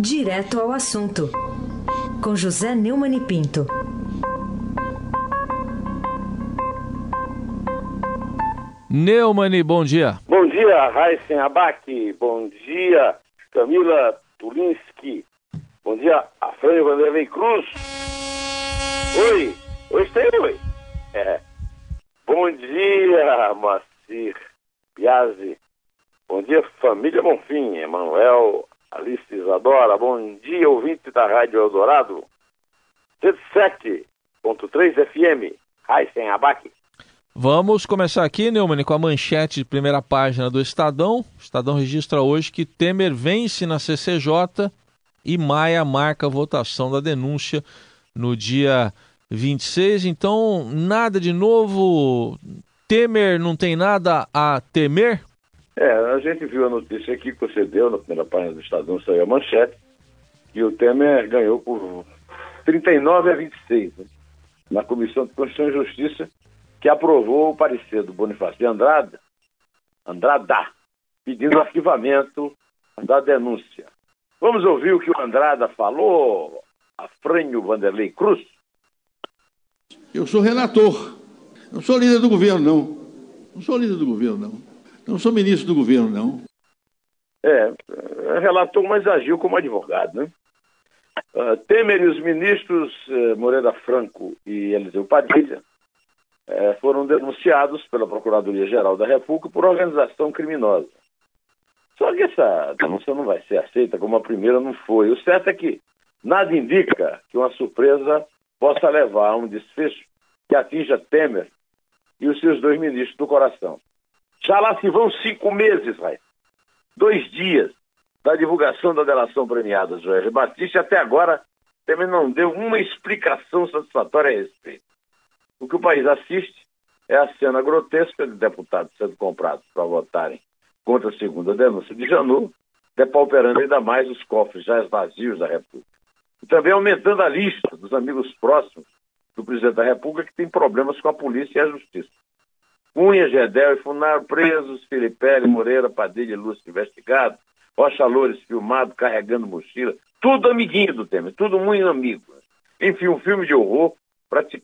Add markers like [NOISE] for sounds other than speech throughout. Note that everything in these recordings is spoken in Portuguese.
Direto ao assunto, com José Neumann e Pinto. Neumann, bom dia. Bom dia, Raíssen Abac. Bom dia, Camila Tulinski. Bom dia, Afrânio Vanderlei Cruz. Oi, oi, tem oi. É. Bom dia, Macir Piazzi. Bom dia, família Bonfim, Emanuel, Alice Isadora. Bom dia, ouvinte da Rádio Eldorado. 77.3 FM, Raíssen Abac. Vamos começar aqui, Neumann, com a manchete de primeira página do Estadão. O Estadão registra hoje que Temer vence na CCJ e Maia marca a votação da denúncia no dia 26. Então, nada de novo. Temer não tem nada a temer? É, a gente viu a notícia aqui que você deu na primeira página do Estadão, saiu a manchete, que o Temer ganhou por 39 a 26, né? na Comissão de Constituição e Justiça, que aprovou o parecer do Bonifácio de Andrada, Andrada, pedindo arquivamento da denúncia. Vamos ouvir o que o Andrada falou a Frânio Vanderlei Cruz? Eu sou relator, não sou líder do governo, não. Não sou líder do governo, não. Não sou ministro do governo, não. É, relator, mas agiu como advogado, né? Uh, Temer e os ministros uh, Moreira Franco e Eliseu Padilha uh, foram denunciados pela Procuradoria-Geral da República por organização criminosa. Só que essa denúncia não vai ser aceita como a primeira não foi. O certo é que nada indica que uma surpresa possa levar a um desfecho que atinja Temer e os seus dois ministros do coração. Já lá se vão cinco meses, vai. Dois dias da divulgação da delação premiada Joel Batista, até agora Temer não deu uma explicação satisfatória a respeito. O que o país assiste é a cena grotesca de deputados sendo comprados para votarem contra a segunda denúncia de Janot, depauperando ainda mais os cofres já vazios da República. E também aumentando a lista dos amigos próximos do presidente da República que tem problemas com a polícia e a justiça. Cunha, Gedel e Funaro presos, Filipelli, Moreira, Padilha e Lúcio investigados, Rocha Loures filmado, carregando mochila, tudo amiguinho do Temer, tudo muito amigo. Enfim, um filme de horror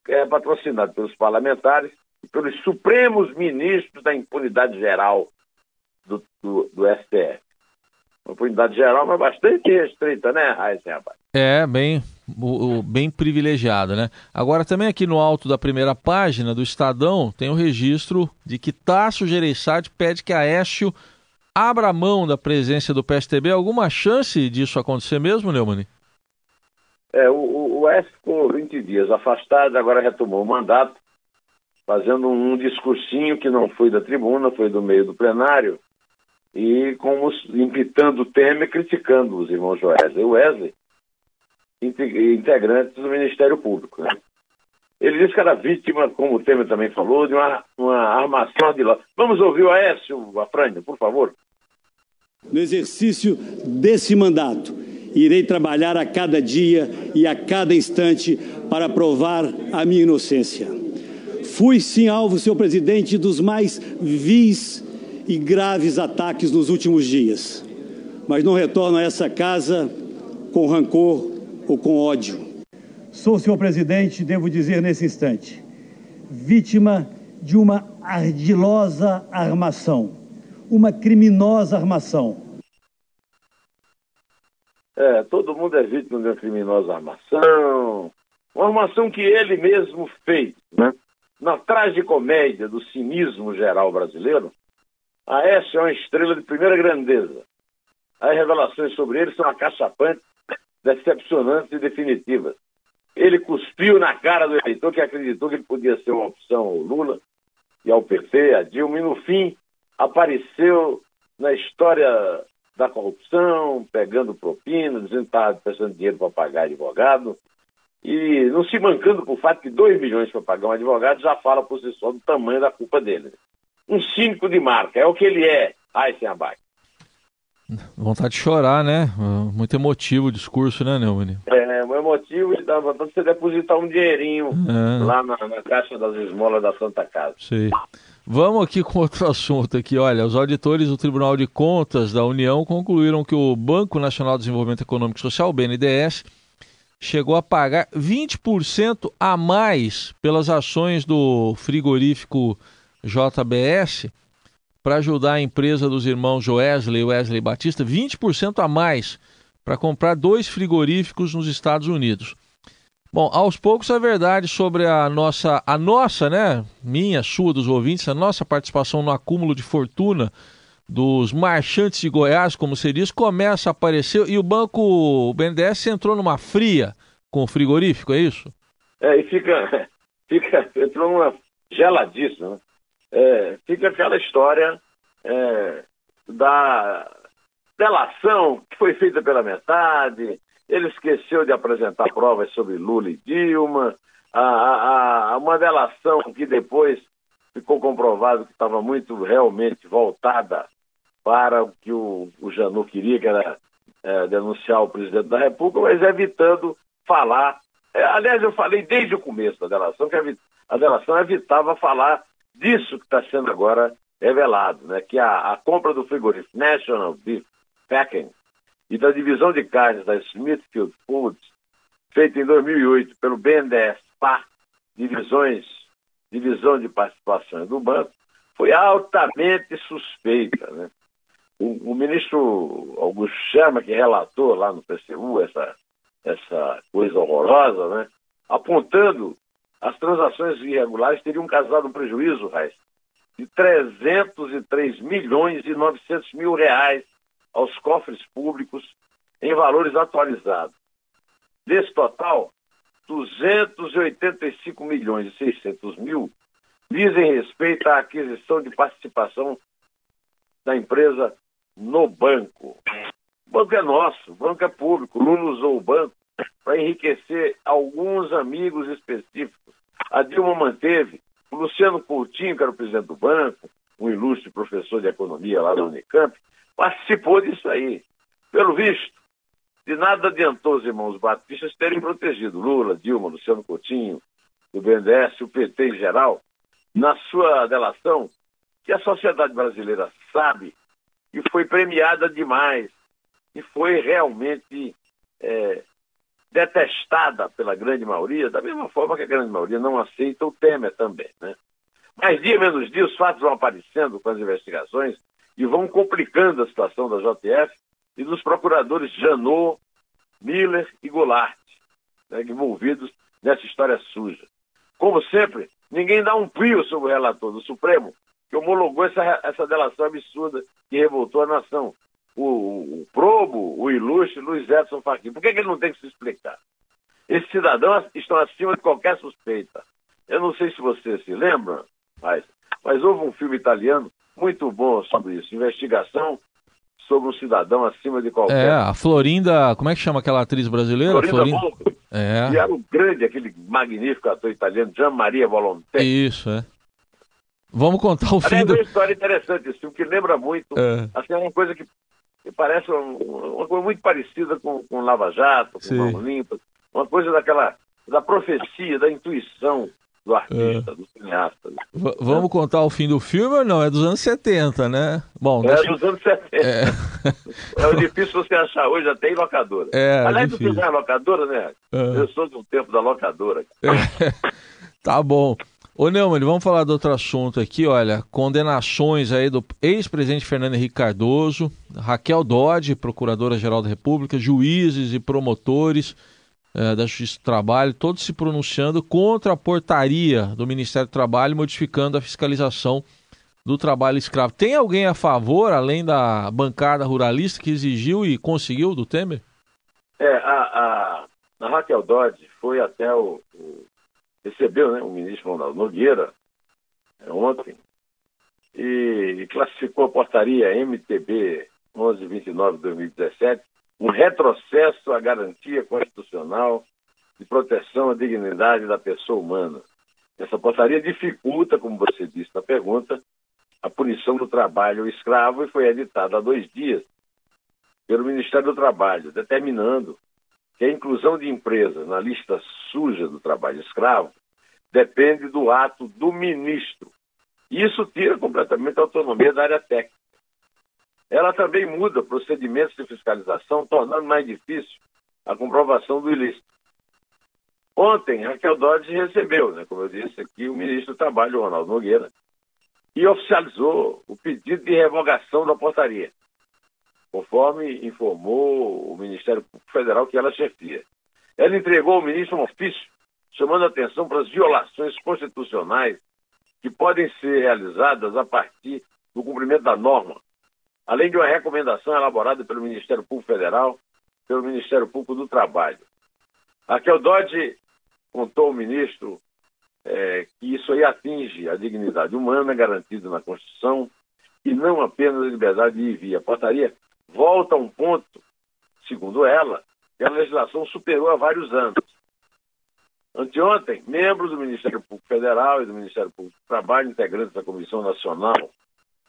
é, patrocinado pelos parlamentares e pelos supremos ministros da impunidade geral do, do, do STF. Uma impunidade geral, mas bastante restrita, né, Raíssa Rapaz? É, bem, o, o, bem privilegiado, né? Agora, também aqui no alto da primeira página do Estadão, tem o registro de que Tasso Gereissati pede que a Aécio abra mão da presença do PSTB. Alguma chance disso acontecer mesmo, Neumann? É, o, o Aécio ficou 20 dias afastado, agora retomou o mandato, fazendo um discursinho que não foi da tribuna, foi do meio do plenário, e como impitando o Temer, criticando os irmãos Wesley. O Wesley integrantes do Ministério Público. Né? Ele disse que era vítima, como o Temer também falou, de uma, uma armação de lá. Vamos ouvir o Aécio Afrânio, por favor. No exercício desse mandato, irei trabalhar a cada dia e a cada instante para provar a minha inocência. Fui sim alvo, senhor presidente, dos mais vis e graves ataques nos últimos dias, mas não retorno a essa casa com rancor ou com ódio. Sou, senhor presidente, devo dizer nesse instante, vítima de uma ardilosa armação, uma criminosa armação. É, todo mundo é vítima de uma criminosa armação, uma armação que ele mesmo fez, né? Na tragicomédia do cinismo geral brasileiro, a S é uma estrela de primeira grandeza. As revelações sobre ele são acachapantes decepcionantes e definitivas. Ele cuspiu na cara do eleitor que acreditou que ele podia ser uma opção ao Lula e ao PT, a Dilma, e no fim apareceu na história da corrupção, pegando propina, dizendo que estava prestando dinheiro para pagar advogado, e não se mancando por fato que 2 milhões para pagar um advogado já fala por si só do tamanho da culpa dele. Um cínico de marca, é o que ele é, Aysen Abac. Vontade de chorar, né? Muito emotivo o discurso, né, Neumann? É, emotivo e dá vontade de você depositar um dinheirinho é. lá na, na, caixa das esmolas da Santa Casa. Sim. Vamos aqui com outro [LAUGHS] assunto aqui. Olha, os auditores do Tribunal de Contas da União concluíram que o Banco Nacional de Desenvolvimento Econômico e Social, o BNDES, chegou a pagar 20% a mais pelas ações do frigorífico JBS para ajudar a empresa dos irmãos Joesley e Wesley Batista, 20% a mais para comprar dois frigoríficos nos Estados Unidos. Bom, aos poucos a verdade sobre a nossa, a nossa, né, minha, sua, dos ouvintes, a nossa participação no acúmulo de fortuna dos marchantes de Goiás, como se diz, começa a aparecer e o banco o BNDES entrou numa fria com o frigorífico, é isso? É, e fica, [LAUGHS] fica entrou numa geladíssima. É, fica aquela história é, da delação que foi feita pela metade, ele esqueceu de apresentar provas sobre Lula e Dilma, a, a, a uma delação que depois ficou comprovado que estava muito realmente voltada para o que o, o Janu queria, que era é, denunciar o presidente da República, mas evitando falar. É, aliás, eu falei desde o começo da delação que a, a delação evitava falar disso que está sendo agora revelado, né? que a, a compra do frigorífico National Beef Packing e da divisão de carnes da Smithfield Foods, feita em 2008 pelo BNDES, PA, divisões, divisão de participações do banco, foi altamente suspeita. Né? O, o, ministro Augusto Sherman, que relatou lá no PCU essa, essa coisa horrorosa, né? apontando as transações irregulares teriam causado um prejuízo, Raiz, de 303 milhões e 900 mil reais aos cofres públicos em valores atualizados. Desse total, 285 milhões e 600 mil dizem respeito à aquisição de participação da empresa no banco. O banco é nosso, o banco é público. O Lula usou o banco para enriquecer alguns amigos específicos. A Dilma manteve o Luciano Coutinho, que era o presidente do banco, um ilustre professor de economia lá da Unicamp, participou disso aí. Pelo visto, de nada adiantou os irmãos batistas terem protegido Lula, Dilma, Luciano Coutinho, o BNDES, o PT em geral, na sua delação, que a sociedade brasileira sabe e foi premiada demais e foi realmente é, detestada pela grande maioria, da mesma forma que a grande maioria não aceita o Temer também. Né? Mas dia menos dia os fatos vão aparecendo com as investigações e vão complicando a situação da JF e dos procuradores Janot, Miller e Goulart, né, envolvidos nessa história suja. Como sempre, ninguém dá um pio sobre o relator do Supremo, que homologou essa, essa delação absurda que revoltou a nação. O, o probo, o ilustre Luiz Edson Fachin. Por que, que ele não tem que se explicar? Esses cidadãos estão acima de qualquer suspeita. Eu não sei se você se lembra, mas, mas houve um filme italiano muito bom sobre isso. Investigação sobre um cidadão acima de qualquer. É, a Florinda. Como é que chama aquela atriz brasileira? Florinda, Florinda... É. E era o grande, aquele magnífico ator italiano, Gian Maria Volonté. Isso, é. Vamos contar o fim. É uma história interessante esse filme, que lembra muito. É. Assim, é uma coisa que, que parece uma, coisa muito parecida com, com Lava Jato, com Mão Limpa. Uma coisa daquela. da profecia, da intuição do artista, é. do cineasta. Vamos contar o fim do filme ou não? É dos anos 70, né? Bom, é deixa... dos anos 70. É. [LAUGHS] é difícil você achar hoje até em locadora. É, Aliás, difícil. você não é locadora, né? É. Eu sou de um tempo da locadora. [LAUGHS] É. Tá bom. Ô Neumann, vamos falar de outro assunto aqui, olha, condenações aí do ex-presidente Fernando Henrique Cardoso, Raquel Dodge, procuradora-geral da República, juízes e promotores, é, da Justiça do Trabalho, todos se pronunciando contra a portaria do Ministério do Trabalho modificando a fiscalização do trabalho escravo. Tem alguém a favor, além da bancada ruralista, que exigiu e conseguiu do Temer? É, a, a, a Raquel Dodge foi até o, o recebeu né, o ministro Ronaldo Nogueira é, ontem e, e classificou a portaria MTB 1129 de 2017 um retrocesso à garantia constitucional de proteção à dignidade da pessoa humana. Essa portaria dificulta, como você disse na pergunta, a punição do trabalho escravo e foi editada há dois dias pelo Ministério do Trabalho, determinando que a inclusão de empresas na lista suja do trabalho escravo depende do ato do ministro isso tira completamente a autonomia da área técnica. Ela também muda procedimentos de fiscalização, tornando mais difícil a comprovação do ilícito. Ontem, Raquel Dodge recebeu, né, como eu disse aqui, o ministro do Trabalho, Ronaldo Nogueira, e oficializou o pedido de revogação da portaria, conforme informou o Ministério Federal que ela chefia. Ela entregou ao ministro um ofício chamando a atenção para as violações constitucionais que podem ser realizadas a partir do cumprimento da norma, além de uma recomendação elaborada pelo Ministério Público Federal, pelo Ministério Público do Trabalho. Raquel Dodge contou ao ministro é, que isso aí atinge a dignidade humana garantida na Constituição e não apenas a liberdade de ir e. A portaria volta a um ponto, segundo ela, que a legislação superou há vários anos. Anteontem, membros do Ministério Público Federal e do Ministério Público do Trabalho, integrantes da Comissão Nacional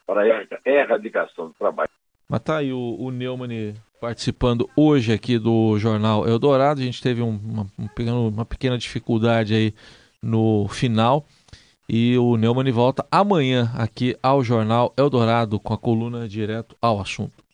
para a Erradicação do Trabalho. Mas tá aí o, o Neumann participando hoje aqui do Jornal Eldorado. A gente teve um, uma, um, uma pequena dificuldade aí no final. E o Neumann volta amanhã aqui ao Jornal Eldorado com a coluna direto ao assunto.